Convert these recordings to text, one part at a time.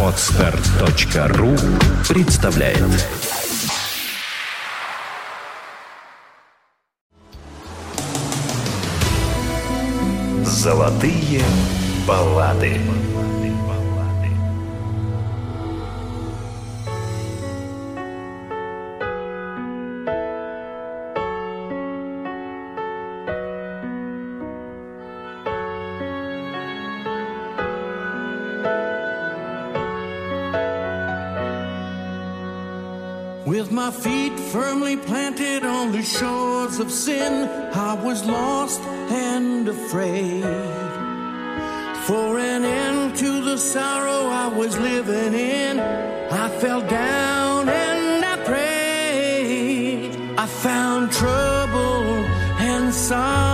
Отстар.ру представляет Золотые баллады. planted on the shores of sin. I was lost and afraid. For an end to the sorrow I was living in, I fell down and I prayed. I found trouble and sorrow.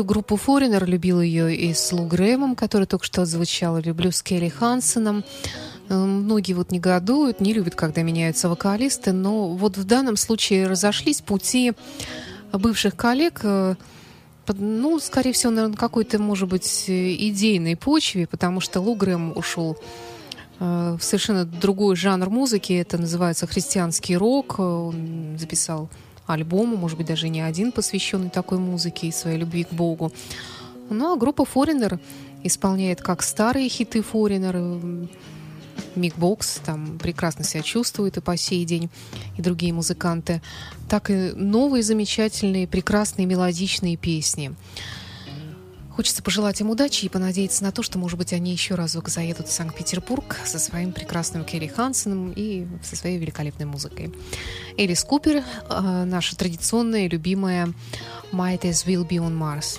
Люблю группу Foreigner, любил ее и с Лу Грэмом, который только что звучал, люблю с Келли Хансеном. Э, многие вот негодуют, не любят, когда меняются вокалисты, но вот в данном случае разошлись пути бывших коллег, э, ну, скорее всего, наверное, какой-то, может быть, идейной почве, потому что Лу Грэм ушел э, в совершенно другой жанр музыки. Это называется христианский рок. Он записал альбом, может быть, даже не один, посвященный такой музыке и своей любви к Богу. Ну, а группа Foreigner исполняет как старые хиты Foreigner, Мик Бокс там прекрасно себя чувствует и по сей день, и другие музыканты, так и новые замечательные, прекрасные мелодичные песни. Хочется пожелать им удачи и понадеяться на то, что, может быть, они еще разок заедут в Санкт-Петербург со своим прекрасным Керри Хансеном и со своей великолепной музыкой. Элис Купер, э, наша традиционная и любимая «Might as will be on Mars».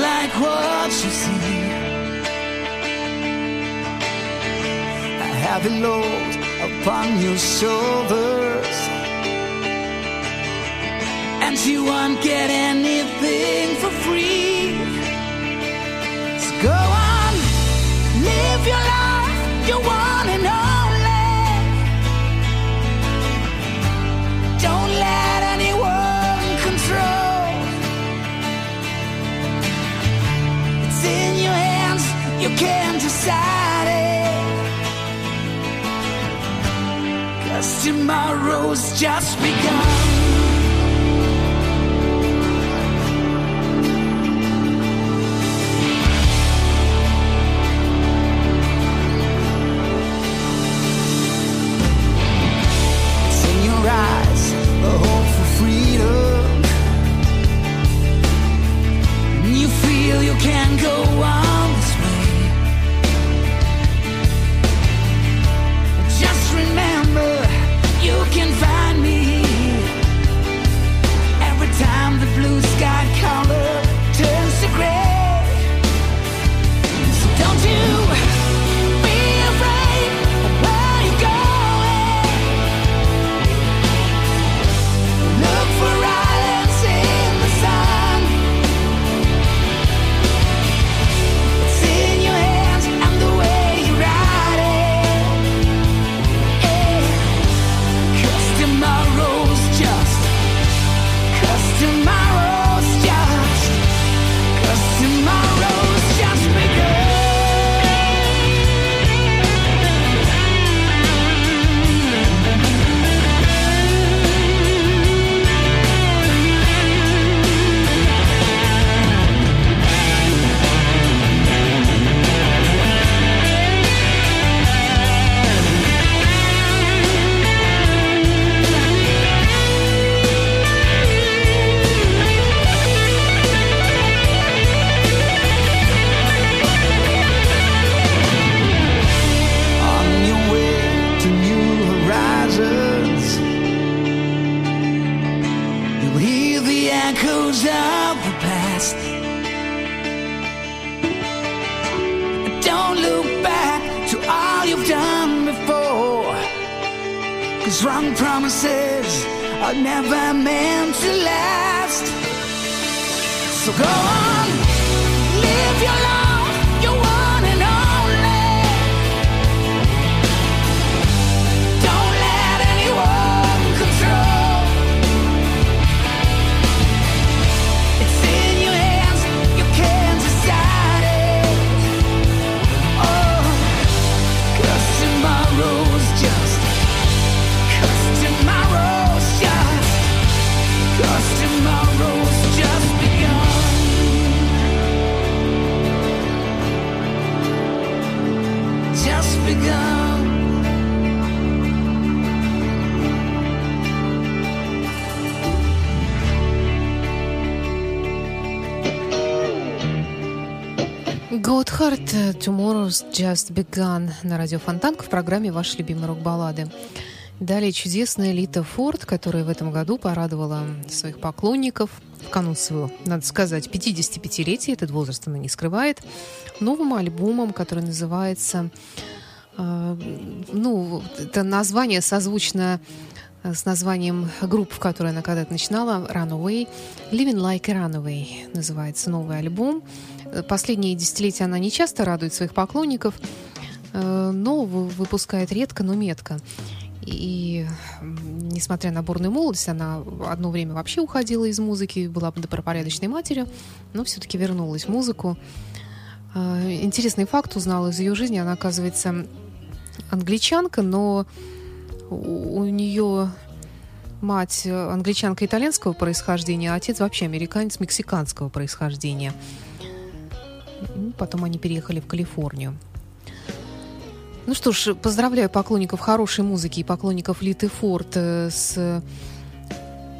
like what you see. I have a load upon your shoulders, and you won't get anything for free. So go on, live your life. You want to know. can decide it. Cause tomorrow's just begun. «Tomorrow's Just Begun» на радио Фонтанка в программе «Ваши любимые рок-баллады». Далее чудесная Лита Форд, которая в этом году порадовала своих поклонников в канун своего, надо сказать, 55-летия, этот возраст она не скрывает, новым альбомом, который называется, э, ну, это название созвучно с названием группы, в которой она когда-то начинала, Runaway. Living Like Runaway называется новый альбом. Последние десятилетия она не часто радует своих поклонников, э, но выпускает редко, но метко. И несмотря на бурную молодость, она одно время вообще уходила из музыки, была добропорядочной матерью, но все-таки вернулась в музыку. Э, интересный факт узнала из ее жизни. Она, оказывается, англичанка, но у нее мать англичанка итальянского происхождения, а отец вообще американец мексиканского происхождения. Ну, потом они переехали в Калифорнию. Ну что ж, поздравляю поклонников хорошей музыки и поклонников Литы Форд э, с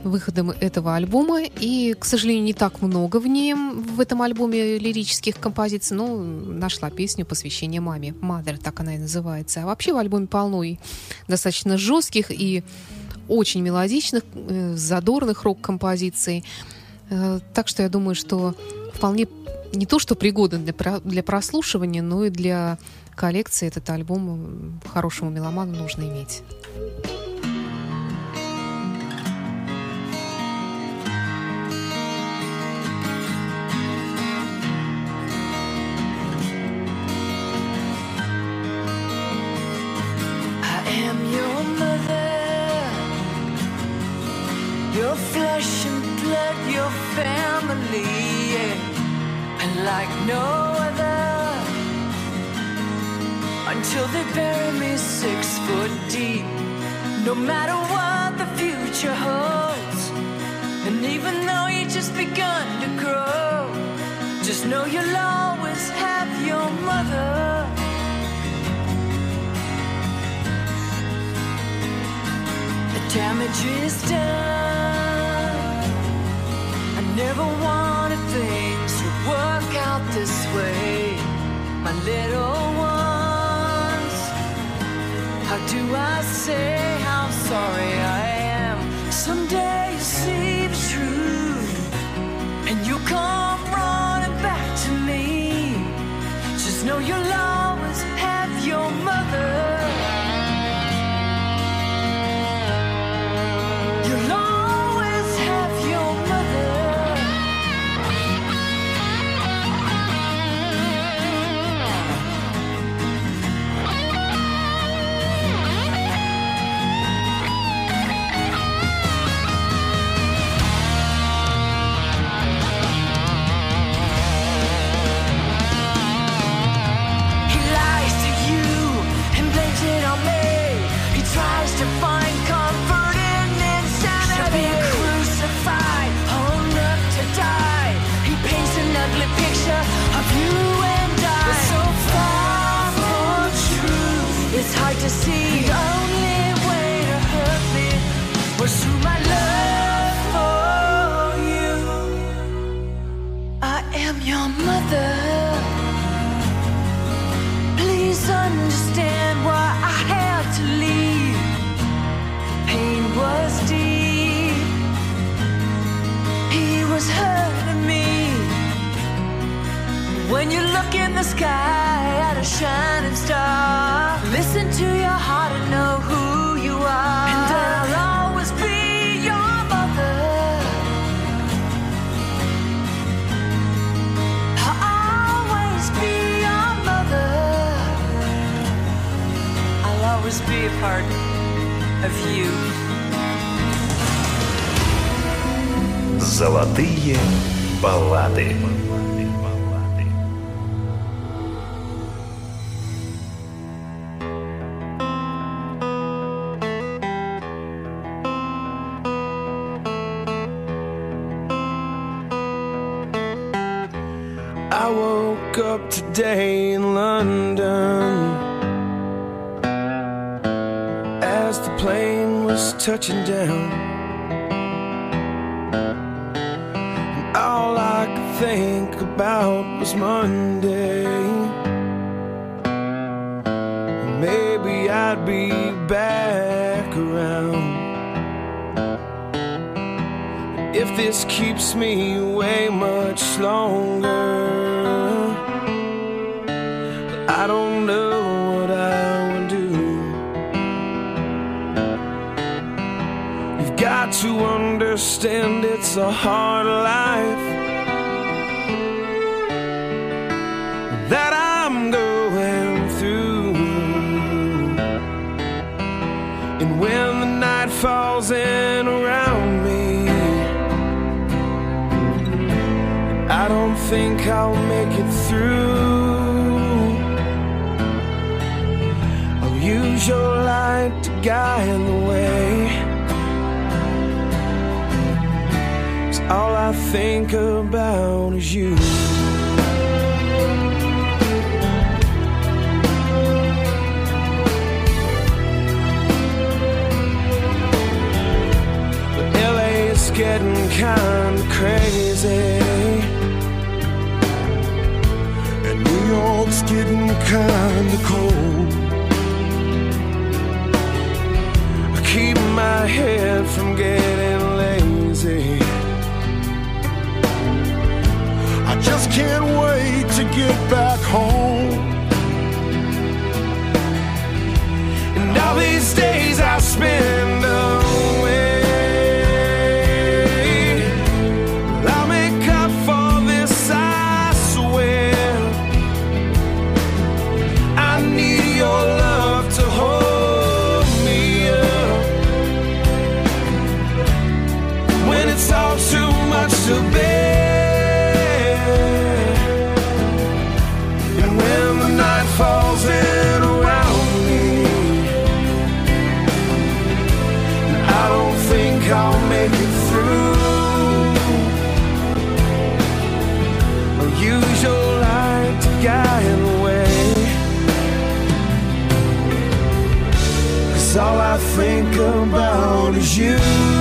выходом этого альбома. И, к сожалению, не так много в нем, в этом альбоме лирических композиций, но нашла песню посвящение маме. Mother, так она и называется. А вообще в альбоме полно и достаточно жестких и очень мелодичных, э, задорных рок-композиций. Э, так что я думаю, что вполне не то, что пригоден для, для прослушивания, но и для коллекции этот альбом хорошему меломану нужно иметь. flesh and blood, your family, like no other. Until they bury me six foot deep no matter what the future holds. And even though you just begun to grow, just know you'll always have your mother. The damage is done. Little ones. How do I say how sorry I am? Someday you see the truth, and you come running back to me. Just know you'll always The only way to hurt me was through my love for you. I am your mother. Please understand why I had to leave. Pain was deep. He was hurting me. When you look in the sky at a shining star, listen to your heart and know who you are. And then I'll always be your mother. I'll always be your mother. I'll always be a part of you. Золотые баллады. Today in London as the plane was touching down. And all I could think about was Monday. Life that I'm going through. And when the night falls in around me, I don't think I'll make it through. I'll use your light to guide the way. All I think about is you. But LA is getting kinda crazy. And New York's getting kinda cold. I keep my head from getting just can't wait to get back home. And all these days I spend away. I'll make up for this, I swear. I need your love to hold me up. When it's all too much to bear. think about is you.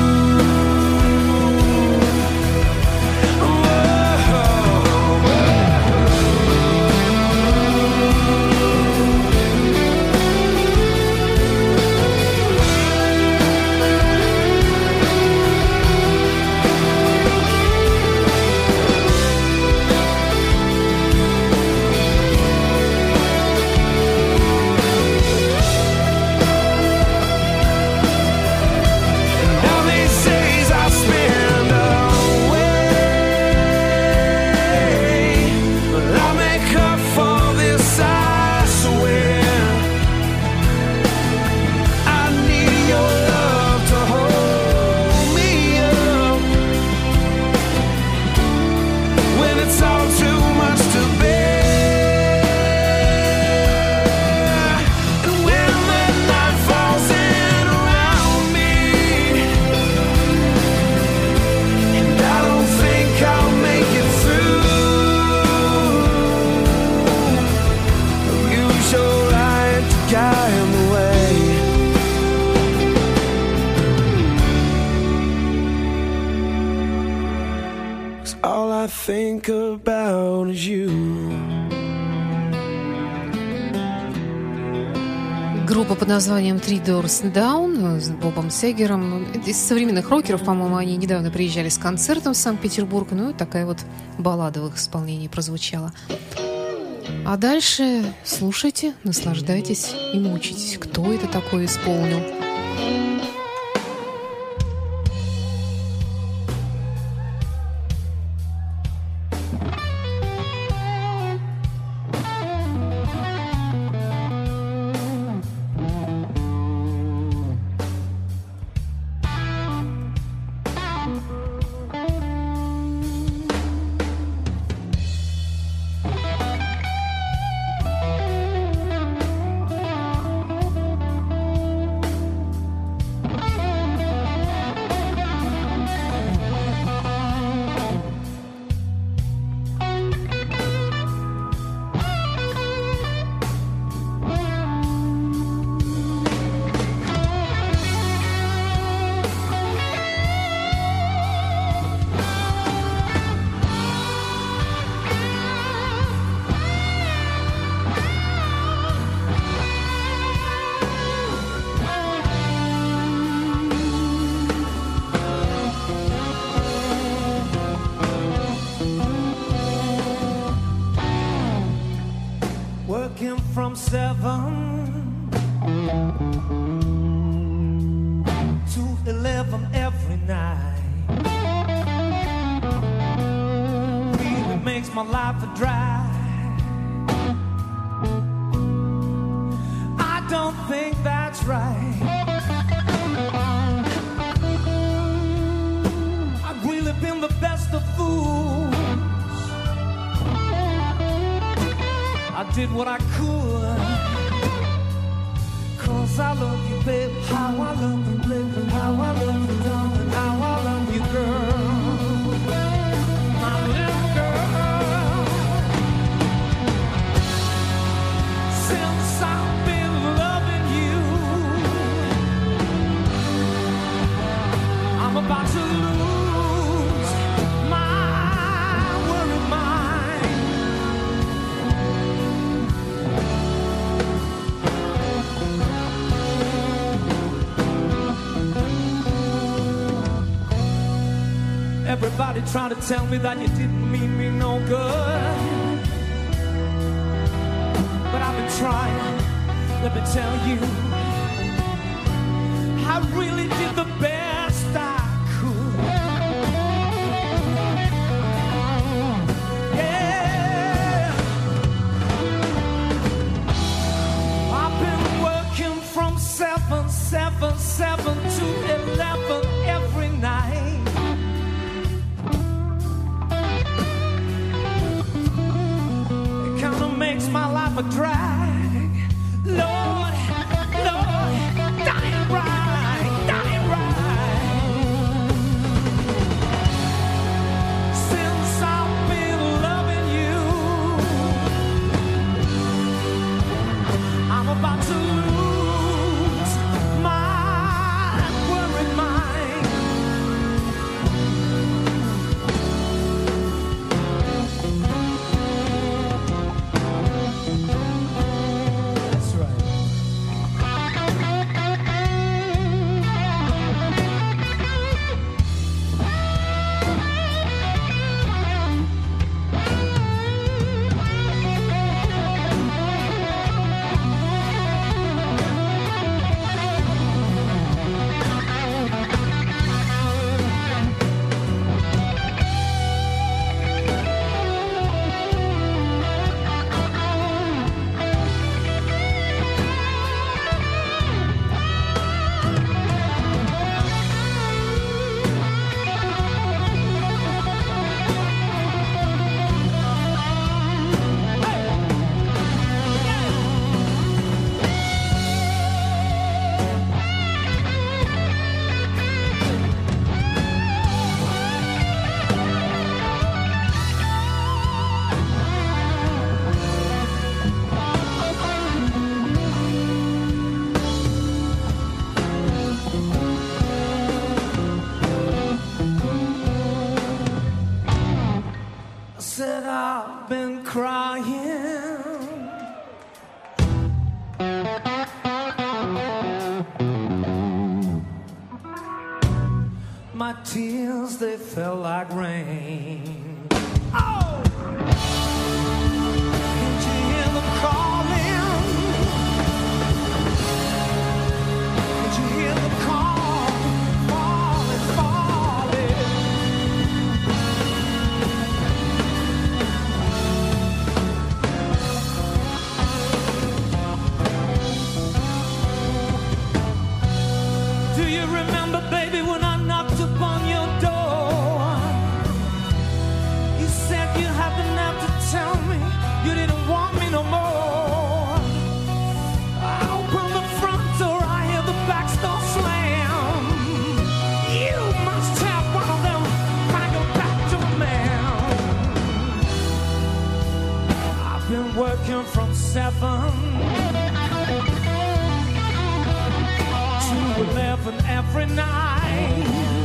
think about is you. Группа под названием Three Doors Down с Бобом Сегером. Из современных рокеров, по-моему, они недавно приезжали с концертом в Санкт-Петербург. Ну и такая вот баллада в их исполнении прозвучала. А дальше слушайте, наслаждайтесь и мучитесь, кто это такое исполнил. you try to tell me that you didn't mean me no good. But I've been trying, let me tell you, I really did the best. dry. Tell me you didn't want me no more. I opened the front door, I hear the back door slam. You must have one of them kind of back door man. I've been working from seven. to 11 every night.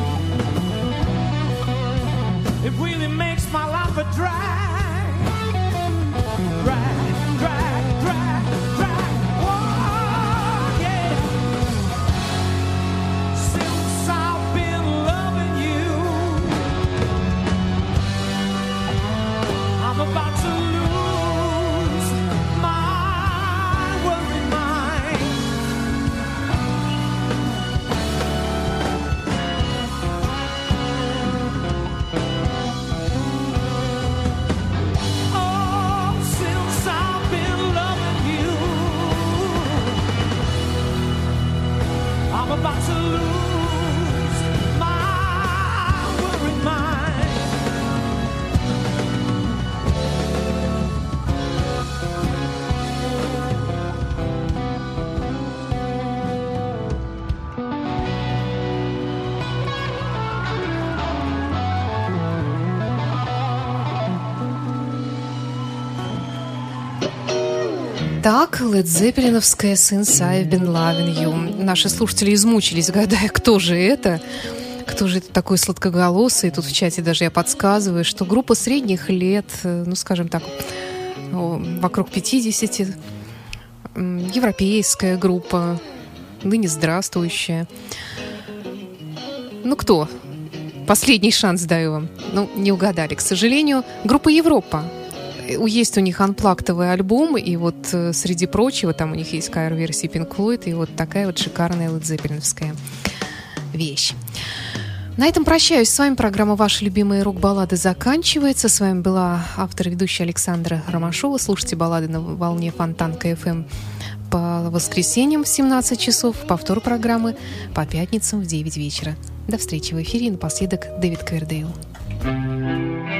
It really makes my life a. Drag, Так, Лед Зеппелиновская «Since I've been loving you». Наши слушатели измучились, гадая, кто же это. Кто же это такой сладкоголосый? Тут в чате даже я подсказываю, что группа средних лет, э, ну, скажем так, вокруг 50, м, европейская группа, ныне здравствующая. Ну, кто? Последний шанс даю вам. Ну, не угадали, к сожалению. Группа «Европа». Есть у них анплактовый альбом, и вот э, среди прочего там у них есть кавер-версии Pink Floyd, и вот такая вот шикарная ледзеппелиновская вещь. На этом прощаюсь с вами. Программа «Ваши любимые рок-баллады» заканчивается. С вами была автор и ведущая Александра Ромашова. Слушайте баллады на волне Фонтанка FM по воскресеньям в 17 часов, повтор программы по пятницам в 9 вечера. До встречи в эфире. И напоследок Дэвид Квердейл. I'm